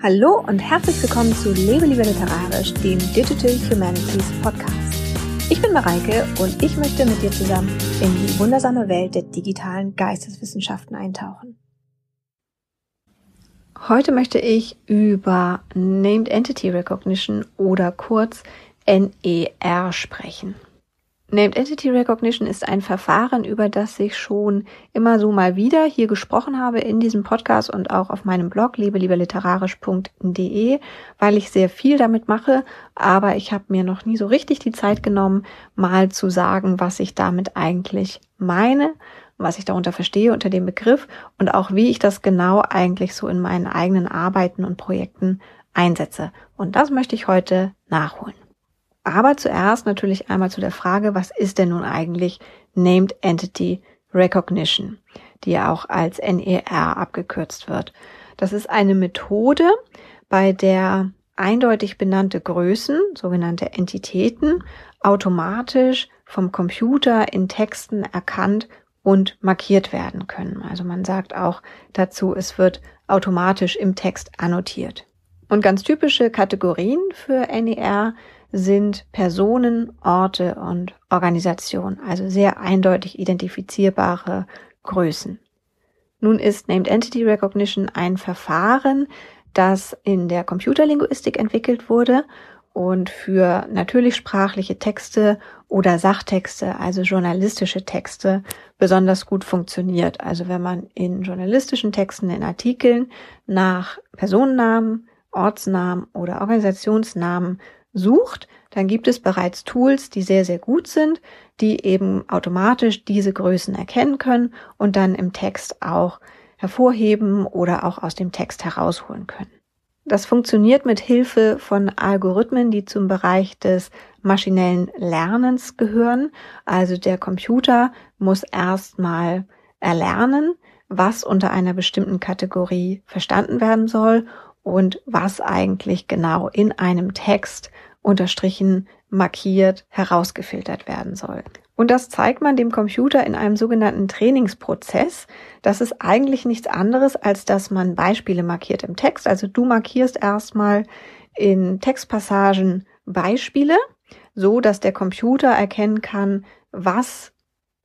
Hallo und herzlich willkommen zu Lebe lieber literarisch, dem Digital Humanities Podcast. Ich bin Mareike und ich möchte mit dir zusammen in die wundersame Welt der digitalen Geisteswissenschaften eintauchen. Heute möchte ich über Named Entity Recognition oder kurz NER sprechen. Named Entity Recognition ist ein Verfahren, über das ich schon immer so mal wieder hier gesprochen habe in diesem Podcast und auch auf meinem Blog lebelieberliterarisch.de, weil ich sehr viel damit mache, aber ich habe mir noch nie so richtig die Zeit genommen, mal zu sagen, was ich damit eigentlich meine, was ich darunter verstehe unter dem Begriff und auch wie ich das genau eigentlich so in meinen eigenen Arbeiten und Projekten einsetze. Und das möchte ich heute nachholen. Aber zuerst natürlich einmal zu der Frage, was ist denn nun eigentlich Named Entity Recognition, die ja auch als NER abgekürzt wird. Das ist eine Methode, bei der eindeutig benannte Größen, sogenannte Entitäten, automatisch vom Computer in Texten erkannt und markiert werden können. Also man sagt auch dazu, es wird automatisch im Text annotiert. Und ganz typische Kategorien für NER sind Personen, Orte und Organisationen, also sehr eindeutig identifizierbare Größen. Nun ist Named Entity Recognition ein Verfahren, das in der Computerlinguistik entwickelt wurde und für natürlich sprachliche Texte oder Sachtexte, also journalistische Texte, besonders gut funktioniert. Also wenn man in journalistischen Texten, in Artikeln nach Personennamen, Ortsnamen oder Organisationsnamen sucht, dann gibt es bereits Tools, die sehr, sehr gut sind, die eben automatisch diese Größen erkennen können und dann im Text auch hervorheben oder auch aus dem Text herausholen können. Das funktioniert mit Hilfe von Algorithmen, die zum Bereich des maschinellen Lernens gehören. Also der Computer muss erstmal erlernen, was unter einer bestimmten Kategorie verstanden werden soll und was eigentlich genau in einem Text unterstrichen, markiert, herausgefiltert werden soll. Und das zeigt man dem Computer in einem sogenannten Trainingsprozess. Das ist eigentlich nichts anderes, als dass man Beispiele markiert im Text. Also du markierst erstmal in Textpassagen Beispiele, so dass der Computer erkennen kann, was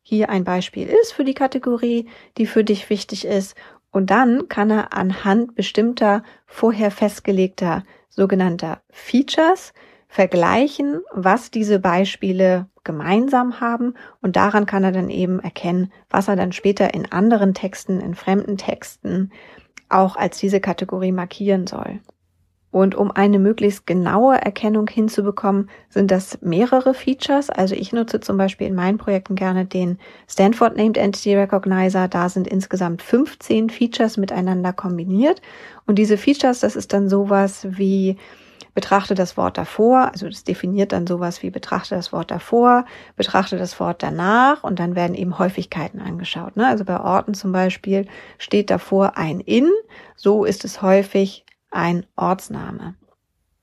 hier ein Beispiel ist für die Kategorie, die für dich wichtig ist und dann kann er anhand bestimmter vorher festgelegter sogenannter Features vergleichen, was diese Beispiele gemeinsam haben und daran kann er dann eben erkennen, was er dann später in anderen Texten, in fremden Texten auch als diese Kategorie markieren soll. Und um eine möglichst genaue Erkennung hinzubekommen, sind das mehrere Features. Also ich nutze zum Beispiel in meinen Projekten gerne den Stanford Named Entity Recognizer. Da sind insgesamt 15 Features miteinander kombiniert. Und diese Features, das ist dann sowas wie betrachte das Wort davor, also das definiert dann sowas wie betrachte das Wort davor, betrachte das Wort danach und dann werden eben Häufigkeiten angeschaut. Ne? Also bei Orten zum Beispiel steht davor ein in, so ist es häufig ein Ortsname.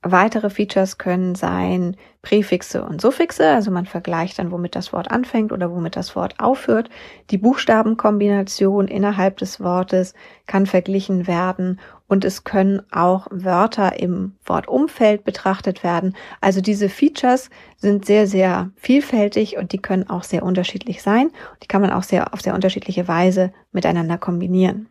Weitere Features können sein Präfixe und Suffixe, also man vergleicht dann, womit das Wort anfängt oder womit das Wort aufhört. Die Buchstabenkombination innerhalb des Wortes kann verglichen werden und es können auch Wörter im Wortumfeld betrachtet werden. Also diese Features sind sehr, sehr vielfältig und die können auch sehr unterschiedlich sein. Die kann man auch sehr auf sehr unterschiedliche Weise miteinander kombinieren.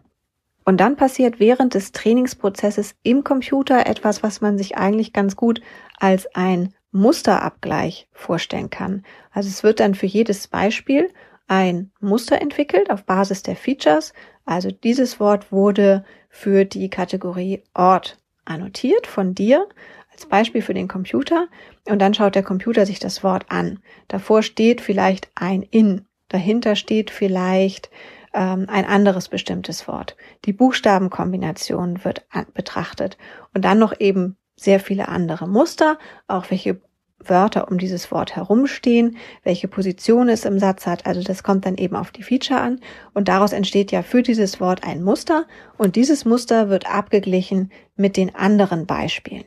Und dann passiert während des Trainingsprozesses im Computer etwas, was man sich eigentlich ganz gut als ein Musterabgleich vorstellen kann. Also es wird dann für jedes Beispiel ein Muster entwickelt auf Basis der Features. Also dieses Wort wurde für die Kategorie Ort annotiert von dir als Beispiel für den Computer und dann schaut der Computer sich das Wort an. Davor steht vielleicht ein in, dahinter steht vielleicht ähm, ein anderes bestimmtes Wort. Die Buchstabenkombination wird betrachtet und dann noch eben sehr viele andere Muster, auch welche Wörter um dieses Wort herumstehen, welche Position es im Satz hat. Also das kommt dann eben auf die Feature an und daraus entsteht ja für dieses Wort ein Muster und dieses Muster wird abgeglichen mit den anderen Beispielen.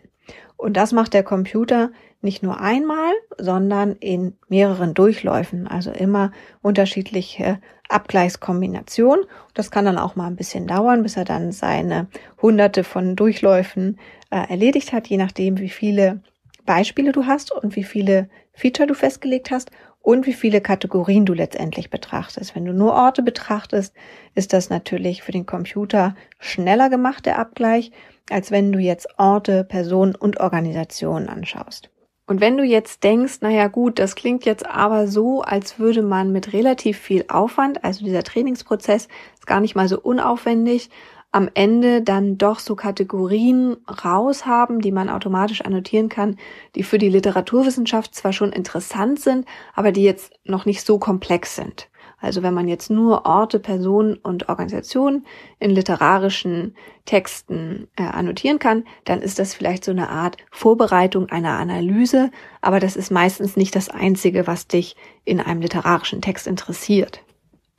Und das macht der Computer nicht nur einmal, sondern in mehreren Durchläufen, also immer unterschiedliche Abgleichskombinationen. Das kann dann auch mal ein bisschen dauern, bis er dann seine hunderte von Durchläufen äh, erledigt hat, je nachdem, wie viele Beispiele du hast und wie viele Feature du festgelegt hast und wie viele Kategorien du letztendlich betrachtest. Wenn du nur Orte betrachtest, ist das natürlich für den Computer schneller gemacht, der Abgleich, als wenn du jetzt Orte, Personen und Organisationen anschaust. Und wenn du jetzt denkst, naja gut, das klingt jetzt aber so, als würde man mit relativ viel Aufwand, also dieser Trainingsprozess ist gar nicht mal so unaufwendig, am Ende dann doch so Kategorien raushaben, die man automatisch annotieren kann, die für die Literaturwissenschaft zwar schon interessant sind, aber die jetzt noch nicht so komplex sind. Also wenn man jetzt nur Orte, Personen und Organisationen in literarischen Texten äh, annotieren kann, dann ist das vielleicht so eine Art Vorbereitung einer Analyse, aber das ist meistens nicht das Einzige, was dich in einem literarischen Text interessiert.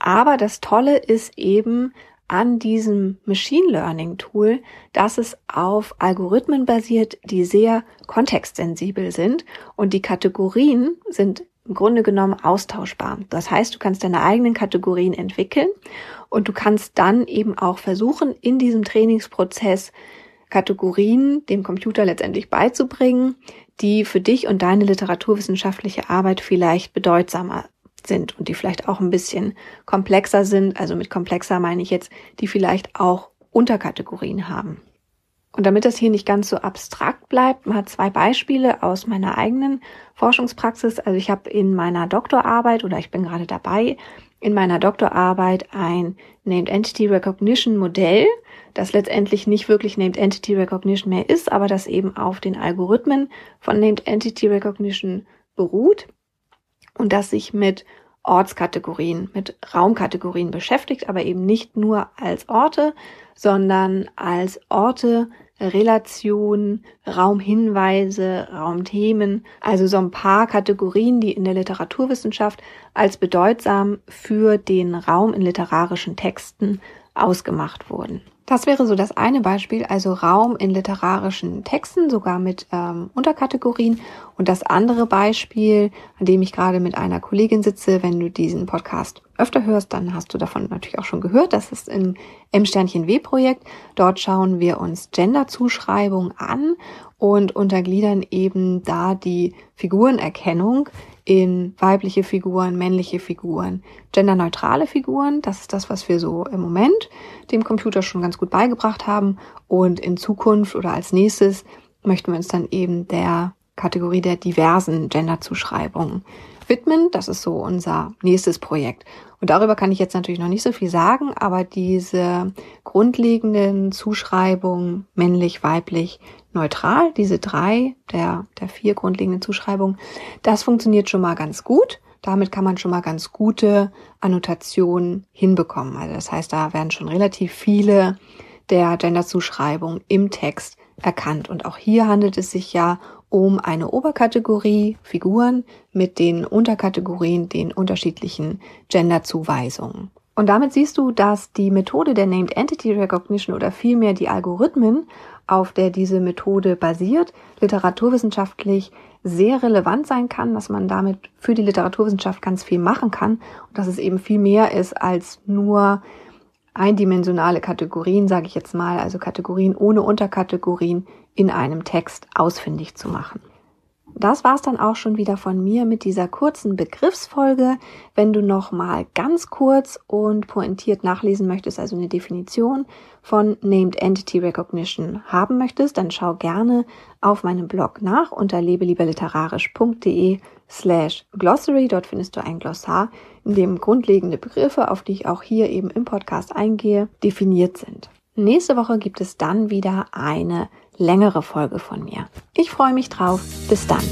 Aber das Tolle ist eben an diesem Machine Learning Tool, dass es auf Algorithmen basiert, die sehr kontextsensibel sind und die Kategorien sind im Grunde genommen austauschbar. Das heißt, du kannst deine eigenen Kategorien entwickeln und du kannst dann eben auch versuchen, in diesem Trainingsprozess Kategorien dem Computer letztendlich beizubringen, die für dich und deine literaturwissenschaftliche Arbeit vielleicht bedeutsamer sind und die vielleicht auch ein bisschen komplexer sind. Also mit komplexer meine ich jetzt, die vielleicht auch Unterkategorien haben. Und damit das hier nicht ganz so abstrakt bleibt, mal zwei Beispiele aus meiner eigenen Forschungspraxis. Also ich habe in meiner Doktorarbeit oder ich bin gerade dabei, in meiner Doktorarbeit ein Named Entity Recognition Modell, das letztendlich nicht wirklich Named Entity Recognition mehr ist, aber das eben auf den Algorithmen von Named Entity Recognition beruht und das sich mit Ortskategorien, mit Raumkategorien beschäftigt, aber eben nicht nur als Orte, sondern als Orte, Relation, Raumhinweise, Raumthemen, also so ein paar Kategorien, die in der Literaturwissenschaft als bedeutsam für den Raum in literarischen Texten ausgemacht wurden. Das wäre so das eine Beispiel, also Raum in literarischen Texten, sogar mit ähm, Unterkategorien. Und das andere Beispiel, an dem ich gerade mit einer Kollegin sitze, wenn du diesen Podcast öfter hörst, dann hast du davon natürlich auch schon gehört. Das ist im M-Sternchen-W-Projekt. Dort schauen wir uns Gender-Zuschreibung an und untergliedern eben da die Figurenerkennung in weibliche Figuren, männliche Figuren, genderneutrale Figuren. Das ist das, was wir so im Moment dem Computer schon ganz gut beigebracht haben. Und in Zukunft oder als nächstes möchten wir uns dann eben der Kategorie der diversen Genderzuschreibungen widmen. Das ist so unser nächstes Projekt. Und darüber kann ich jetzt natürlich noch nicht so viel sagen, aber diese grundlegenden Zuschreibungen männlich, weiblich, neutral, diese drei der, der vier grundlegenden Zuschreibungen, das funktioniert schon mal ganz gut. Damit kann man schon mal ganz gute Annotationen hinbekommen. Also das heißt, da werden schon relativ viele der Genderzuschreibungen im Text erkannt. Und auch hier handelt es sich ja um eine Oberkategorie Figuren mit den Unterkategorien, den unterschiedlichen Genderzuweisungen. Und damit siehst du, dass die Methode der Named Entity Recognition oder vielmehr die Algorithmen, auf der diese Methode basiert, literaturwissenschaftlich sehr relevant sein kann, dass man damit für die Literaturwissenschaft ganz viel machen kann und dass es eben viel mehr ist als nur eindimensionale Kategorien, sage ich jetzt mal, also Kategorien ohne Unterkategorien in einem Text ausfindig zu machen. Das war's dann auch schon wieder von mir mit dieser kurzen Begriffsfolge. Wenn du noch mal ganz kurz und pointiert nachlesen möchtest, also eine Definition von Named Entity Recognition haben möchtest, dann schau gerne auf meinem Blog nach unter lebelieberliterarisch.de slash glossary. Dort findest du ein Glossar, in dem grundlegende Begriffe, auf die ich auch hier eben im Podcast eingehe, definiert sind. Nächste Woche gibt es dann wieder eine längere Folge von mir. Ich freue mich drauf. Bis dann.